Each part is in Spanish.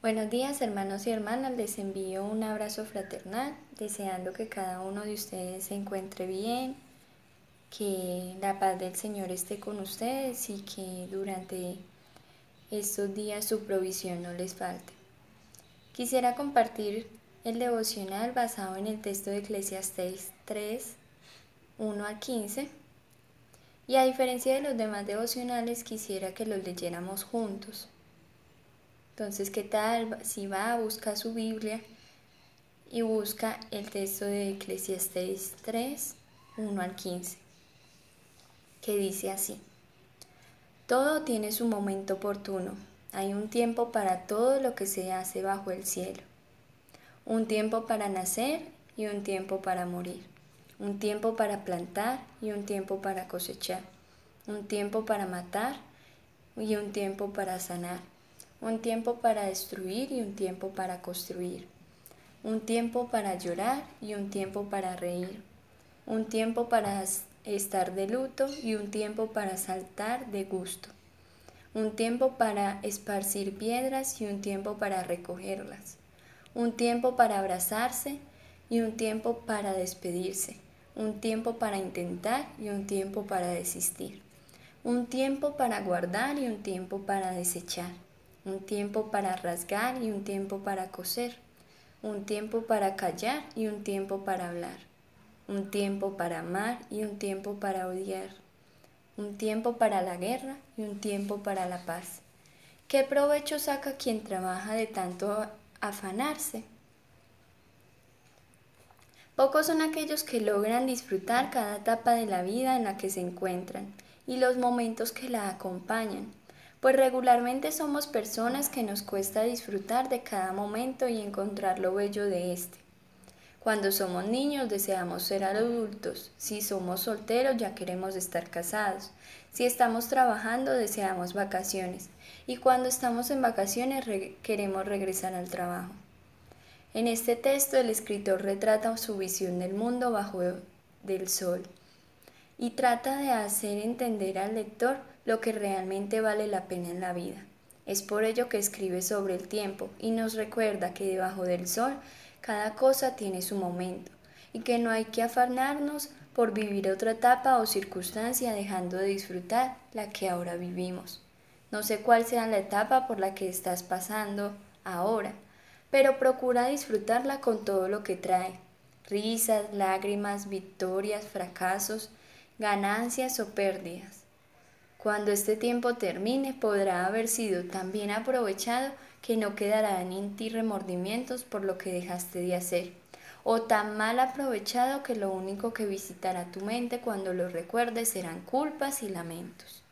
Buenos días hermanos y hermanas, les envío un abrazo fraternal, deseando que cada uno de ustedes se encuentre bien, que la paz del Señor esté con ustedes y que durante estos días su provisión no les falte. Quisiera compartir el devocional basado en el texto de Eclesiastes 3, 1 a 15. Y a diferencia de los demás devocionales, quisiera que los leyéramos juntos. Entonces, ¿qué tal si va, a buscar su Biblia y busca el texto de Eclesiastes 3, 1 al 15, que dice así, Todo tiene su momento oportuno, hay un tiempo para todo lo que se hace bajo el cielo, un tiempo para nacer y un tiempo para morir, un tiempo para plantar y un tiempo para cosechar, un tiempo para matar y un tiempo para sanar un tiempo para destruir y un tiempo para construir, un tiempo para llorar y un tiempo para reír, un tiempo para estar de luto y un tiempo para saltar de gusto, un tiempo para esparcir piedras y un tiempo para recogerlas, un tiempo para abrazarse y un tiempo para despedirse, un tiempo para intentar y un tiempo para desistir, un tiempo para guardar y un tiempo para desechar un tiempo para rasgar y un tiempo para coser, un tiempo para callar y un tiempo para hablar, un tiempo para amar y un tiempo para odiar, un tiempo para la guerra y un tiempo para la paz. ¿Qué provecho saca quien trabaja de tanto afanarse? Pocos son aquellos que logran disfrutar cada etapa de la vida en la que se encuentran y los momentos que la acompañan pues regularmente somos personas que nos cuesta disfrutar de cada momento y encontrar lo bello de este. Cuando somos niños deseamos ser adultos, si somos solteros ya queremos estar casados, si estamos trabajando deseamos vacaciones y cuando estamos en vacaciones queremos regresar al trabajo. En este texto el escritor retrata su visión del mundo bajo del sol y trata de hacer entender al lector lo que realmente vale la pena en la vida. Es por ello que escribe sobre el tiempo y nos recuerda que debajo del sol cada cosa tiene su momento y que no hay que afanarnos por vivir otra etapa o circunstancia dejando de disfrutar la que ahora vivimos. No sé cuál sea la etapa por la que estás pasando ahora, pero procura disfrutarla con todo lo que trae. Risas, lágrimas, victorias, fracasos, ganancias o pérdidas. Cuando este tiempo termine podrá haber sido tan bien aprovechado que no quedarán en ti remordimientos por lo que dejaste de hacer, o tan mal aprovechado que lo único que visitará tu mente cuando lo recuerdes serán culpas y lamentos.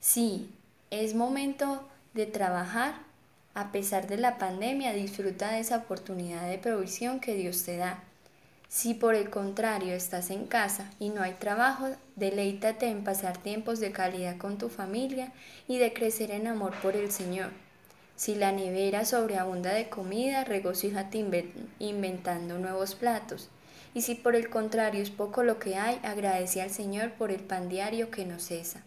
Sí, es momento de trabajar. A pesar de la pandemia, disfruta de esa oportunidad de provisión que Dios te da si por el contrario estás en casa y no hay trabajo, deleítate en pasar tiempos de calidad con tu familia y de crecer en amor por el Señor. Si la nevera sobreabunda de comida, regocíjate inventando nuevos platos. Y si por el contrario es poco lo que hay, agradece al Señor por el pan diario que no cesa.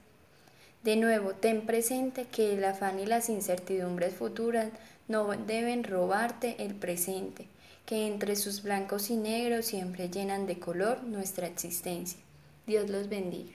De nuevo, ten presente que el afán y las incertidumbres futuras no deben robarte el presente que entre sus blancos y negros siempre llenan de color nuestra existencia. Dios los bendiga.